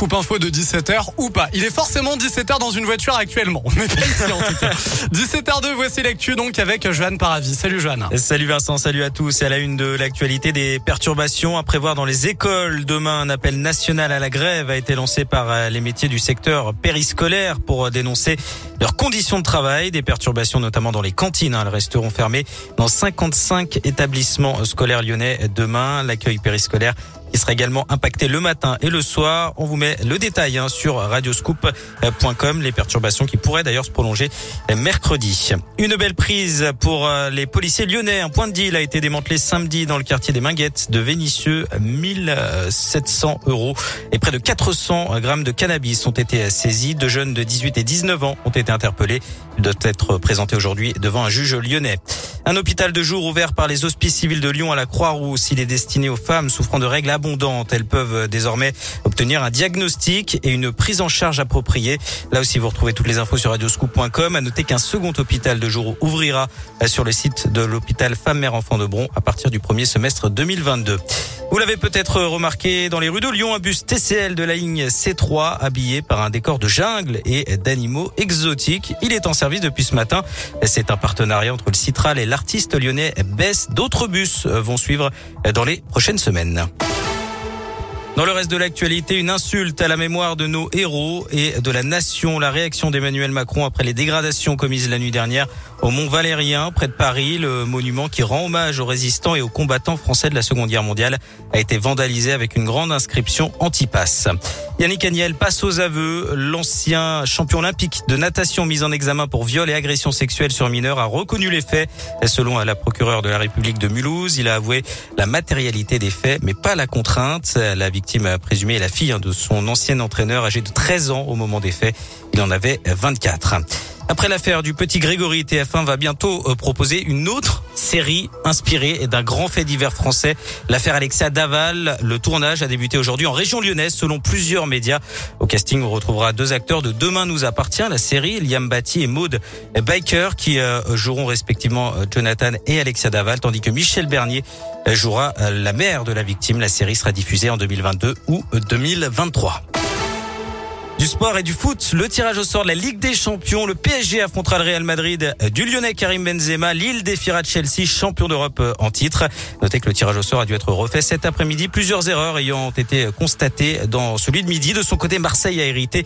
Scoop Info de 17h ou pas. Il est forcément 17h dans une voiture actuellement. Mais pas ici en tout cas. 17h02, voici l'actu donc avec Johan Paravis. Salut Johan. Salut Vincent, salut à tous. Et à la une de l'actualité des perturbations à prévoir dans les écoles. Demain, un appel national à la grève a été lancé par euh, les métiers du secteur périscolaire pour euh, dénoncer leurs conditions de travail. Des perturbations notamment dans les cantines. Elles resteront fermées dans 55 établissements scolaires lyonnais demain. L'accueil périscolaire qui sera également impacté le matin et le soir. On vous met le détail hein, sur radioscoop.com, les perturbations qui pourraient d'ailleurs se prolonger mercredi. Une belle prise pour euh, les policiers lyonnais. Un point de deal a été démantelé samedi dans le quartier des Minguettes de Vénissieux. 1700 euros et près de 400 grammes de cannabis ont été saisis. Deux jeunes de 18 et 19 ans ont été interpellés. Ils doivent être présentés aujourd'hui devant un juge lyonnais. Un hôpital de jour ouvert par les hospices civils de Lyon à la Croix-Rousse. Il est destiné aux femmes souffrant de règles abondantes. Elles peuvent désormais obtenir un diagnostic et une prise en charge appropriée. Là aussi, vous retrouvez toutes les infos sur radioscoop.com. À noter qu'un second hôpital de jour ouvrira sur le site de l'hôpital Femmes-Mères-Enfants de Bron à partir du premier semestre 2022. Vous l'avez peut-être remarqué dans les rues de Lyon, un bus TCL de la ligne C3 habillé par un décor de jungle et d'animaux exotiques. Il est en service depuis ce matin. C'est un partenariat entre le Citral et l'artiste lyonnais Bess. D'autres bus vont suivre dans les prochaines semaines. Dans le reste de l'actualité, une insulte à la mémoire de nos héros et de la nation. La réaction d'Emmanuel Macron après les dégradations commises la nuit dernière au Mont Valérien, près de Paris. Le monument qui rend hommage aux résistants et aux combattants français de la Seconde Guerre mondiale a été vandalisé avec une grande inscription anti-pass. Yannick Agnel passe aux aveux. L'ancien champion olympique de natation mis en examen pour viol et agression sexuelle sur mineur a reconnu les faits. Selon la procureure de la République de Mulhouse, il a avoué la matérialité des faits, mais pas la contrainte. La victime présumée est la fille de son ancien entraîneur âgé de 13 ans au moment des faits. Il en avait 24. Après l'affaire du petit Grégory, TF1 va bientôt euh, proposer une autre série inspirée d'un grand fait divers français. L'affaire Alexia Daval. Le tournage a débuté aujourd'hui en région lyonnaise selon plusieurs médias. Au casting, on retrouvera deux acteurs de Demain nous appartient, la série, Liam Batty et Maud Biker, qui euh, joueront respectivement euh, Jonathan et Alexia Daval, tandis que Michel Bernier jouera la mère de la victime. La série sera diffusée en 2022 ou 2023. Du sport et du foot, le tirage au sort de la Ligue des Champions. Le PSG affrontera le Real Madrid du Lyonnais Karim Benzema. Lille défiera Chelsea, champion d'Europe en titre. Notez que le tirage au sort a dû être refait cet après-midi. Plusieurs erreurs ayant été constatées dans celui de midi. De son côté, Marseille a hérité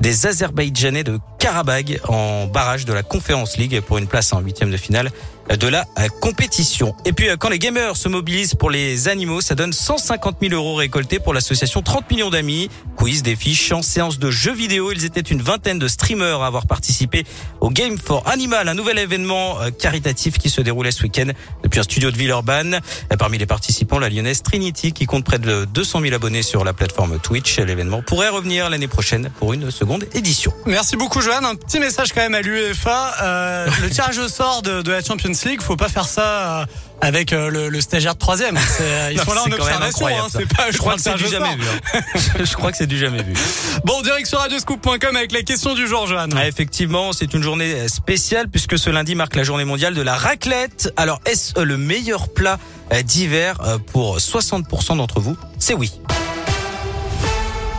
des Azerbaïdjanais de Karabag en barrage de la Conférence League pour une place en huitième de finale de la compétition. Et puis quand les gamers se mobilisent pour les animaux, ça donne 150 000 euros récoltés pour l'association 30 millions d'amis. Quiz, défis, chants, séances de jeux vidéo. Ils étaient une vingtaine de streamers à avoir participé au Game for Animal, un nouvel événement caritatif qui se déroulait ce week-end depuis un studio de Villeurbanne. Parmi les participants, la lyonnaise Trinity qui compte près de 200 000 abonnés sur la plateforme Twitch. L'événement pourrait revenir l'année prochaine pour une seconde édition. Merci beaucoup Joanne. Un petit message quand même à l'UEFA. Euh, le tirage au sort de, de la Champions League, faut pas faire ça avec euh, le, le, stagiaire de troisième. Ils non, sont là en observation. Hein, pas, je, crois que c'est du jamais vu. Hein. je crois que c'est du jamais vu. Bon, direct sur radioscoop.com avec les questions du jour, Johan. Ah, effectivement, c'est une journée spéciale puisque ce lundi marque la journée mondiale de la raclette. Alors, est-ce le meilleur plat d'hiver pour 60% d'entre vous? C'est oui.